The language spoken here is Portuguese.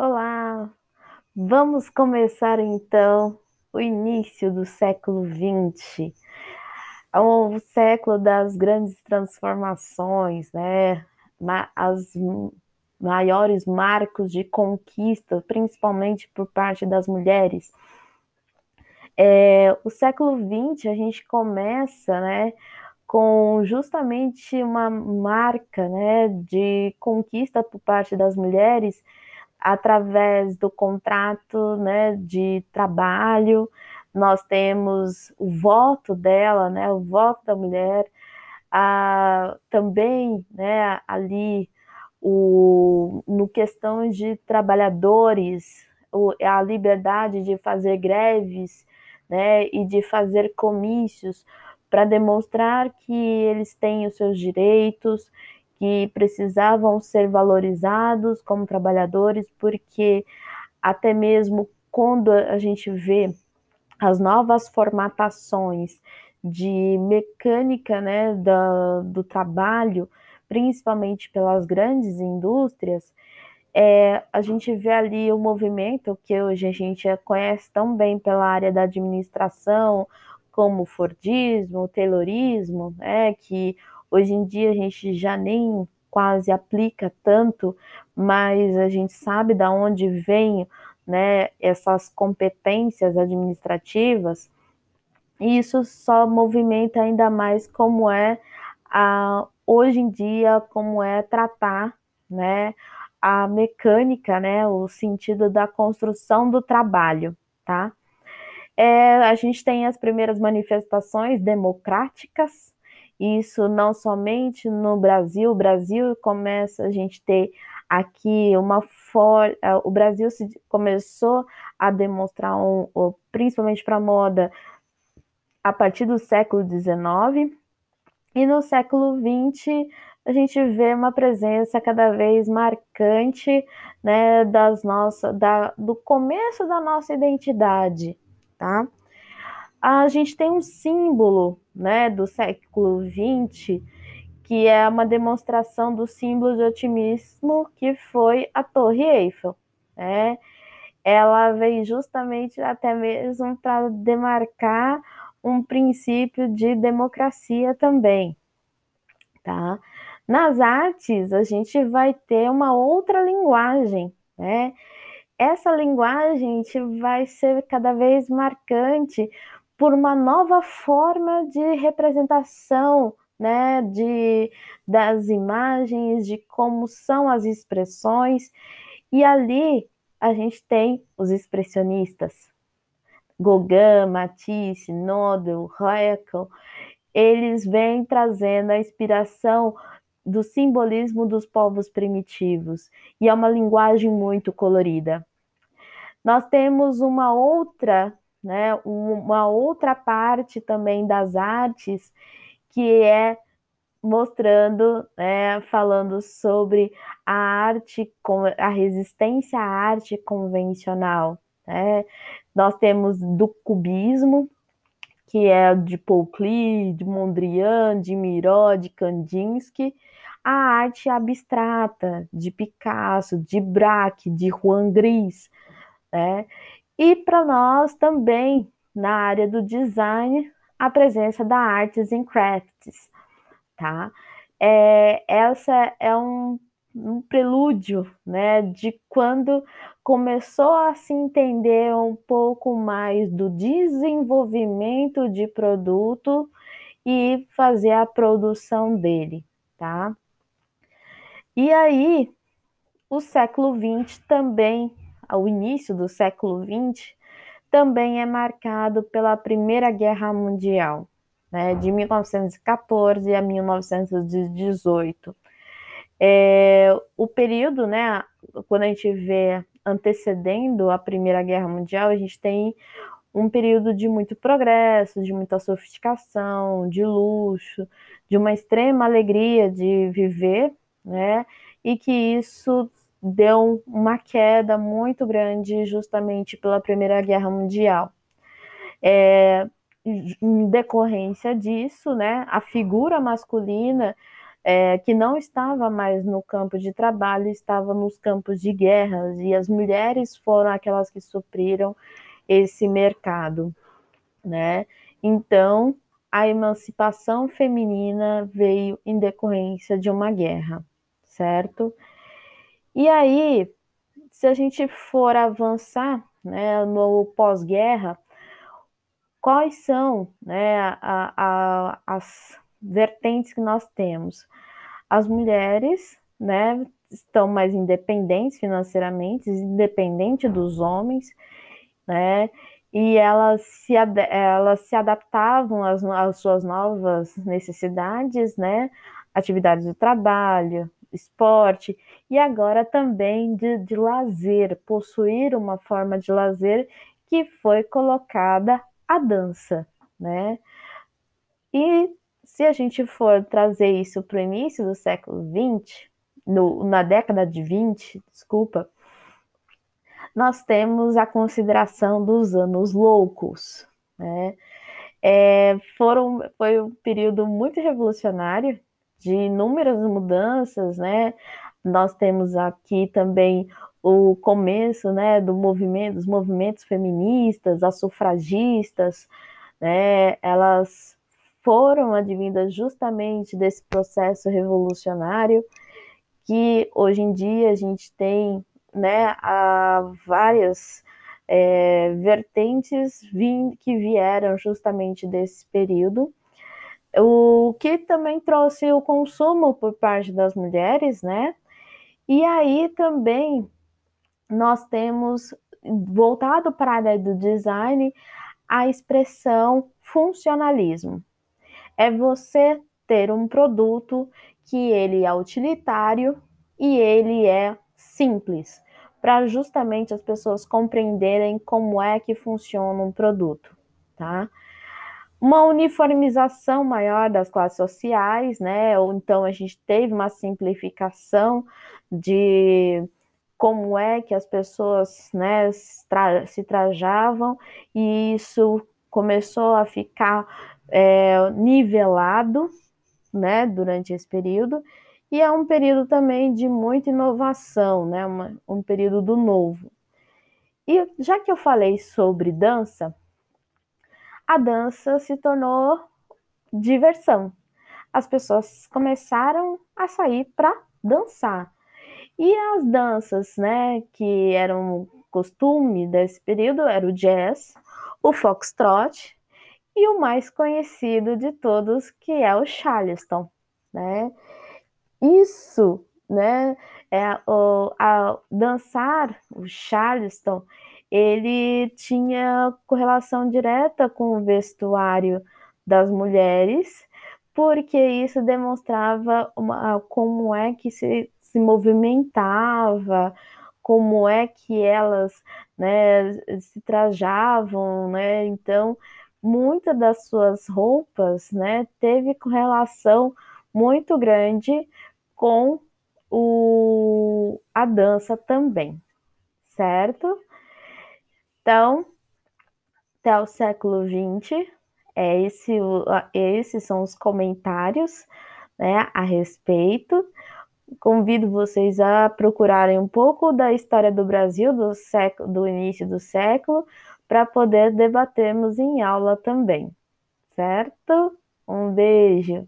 Olá! Vamos começar então o início do século XX, o século das grandes transformações, né? As maiores marcos de conquista, principalmente por parte das mulheres. É, o século XX a gente começa, né, com justamente uma marca, né, de conquista por parte das mulheres através do contrato né, de trabalho, nós temos o voto dela, né, o voto da mulher, a, também né, ali o, no questão de trabalhadores, o, a liberdade de fazer greves né, e de fazer comícios para demonstrar que eles têm os seus direitos, que precisavam ser valorizados como trabalhadores, porque até mesmo quando a gente vê as novas formatações de mecânica né, da, do trabalho, principalmente pelas grandes indústrias, é, a gente vê ali o movimento que hoje a gente conhece tão bem pela área da administração, como o Fordismo, o Taylorismo, né, que Hoje em dia a gente já nem quase aplica tanto, mas a gente sabe da onde vem né, essas competências administrativas, e isso só movimenta ainda mais como é a, hoje em dia, como é tratar né, a mecânica, né, o sentido da construção do trabalho, tá? É, a gente tem as primeiras manifestações democráticas, isso não somente no Brasil, o Brasil começa a gente ter aqui uma for... Eh, o Brasil se... começou a demonstrar um, principalmente para moda a partir do século XIX e no século XX a gente vê uma presença cada vez marcante né, das nossas, da, do começo da nossa identidade, tá? A gente tem um símbolo né, do século XX, que é uma demonstração do símbolo de otimismo que foi a Torre Eiffel. Né? Ela veio justamente até mesmo para demarcar um princípio de democracia também. Tá? Nas artes, a gente vai ter uma outra linguagem, né? Essa linguagem vai ser cada vez marcante por uma nova forma de representação né, de, das imagens, de como são as expressões, e ali a gente tem os expressionistas, Gauguin, Matisse, Nodel, Haeckel, eles vêm trazendo a inspiração do simbolismo dos povos primitivos, e é uma linguagem muito colorida. Nós temos uma outra né? Uma outra parte também das artes que é mostrando, né, falando sobre a arte, a resistência à arte convencional. Né? Nós temos do cubismo, que é de Paul Klee, de Mondrian, de Miró, de Kandinsky, a arte abstrata de Picasso, de Braque, de Juan Gris, né? E para nós também, na área do design, a presença da Arts and Crafts, tá? É, essa é um, um prelúdio, né, de quando começou a se entender um pouco mais do desenvolvimento de produto e fazer a produção dele, tá? E aí, o século XX também ao início do século XX, também é marcado pela Primeira Guerra Mundial, né, de 1914 a 1918. É, o período, né, quando a gente vê antecedendo a Primeira Guerra Mundial, a gente tem um período de muito progresso, de muita sofisticação, de luxo, de uma extrema alegria de viver, né? E que isso deu uma queda muito grande justamente pela Primeira Guerra Mundial. É, em decorrência disso, né, a figura masculina é, que não estava mais no campo de trabalho, estava nos campos de guerra, e as mulheres foram aquelas que supriram esse mercado, né? Então, a emancipação feminina veio em decorrência de uma guerra, certo? E aí, se a gente for avançar né, no pós-guerra, quais são né, a, a, as vertentes que nós temos? As mulheres né, estão mais independentes financeiramente, independente dos homens, né? e elas se, elas se adaptavam às, às suas novas necessidades, né? Atividades de trabalho, esporte, e agora também de, de lazer, possuir uma forma de lazer que foi colocada a dança, né? E se a gente for trazer isso para o início do século XX, no, na década de 20, desculpa, nós temos a consideração dos anos loucos. Né? É, foram, foi um período muito revolucionário, de inúmeras mudanças, né? Nós temos aqui também o começo, né, do movimento, dos movimentos feministas, as sufragistas, né? Elas foram advindas justamente desse processo revolucionário que hoje em dia a gente tem né, a várias é, vertentes vim, que vieram justamente desse período, o que também trouxe o consumo por parte das mulheres, né? E aí também nós temos voltado para a área do design a expressão funcionalismo. É você ter um produto que ele é utilitário e ele é simples para justamente as pessoas compreenderem como é que funciona um produto, tá? Uma uniformização maior das classes sociais, né? Ou então a gente teve uma simplificação de como é que as pessoas né, se trajavam, e isso começou a ficar é, nivelado né, durante esse período, e é um período também de muita inovação, né? Uma, um período do novo. E já que eu falei sobre dança, a dança se tornou diversão. As pessoas começaram a sair para dançar. E as danças, né, que eram costume desse período, era o jazz, o foxtrot e o mais conhecido de todos, que é o charleston, né? isso, né, é, o, a, dançar o Charleston, ele tinha correlação direta com o vestuário das mulheres, porque isso demonstrava uma, como é que se, se movimentava, como é que elas né, se trajavam, né? Então, muitas das suas roupas, né, teve correlação muito grande com o, a dança também, certo? Então, até o século XX, é esse, esses são os comentários né, a respeito. Convido vocês a procurarem um pouco da história do Brasil do, século, do início do século para poder debatermos em aula também, certo? Um beijo!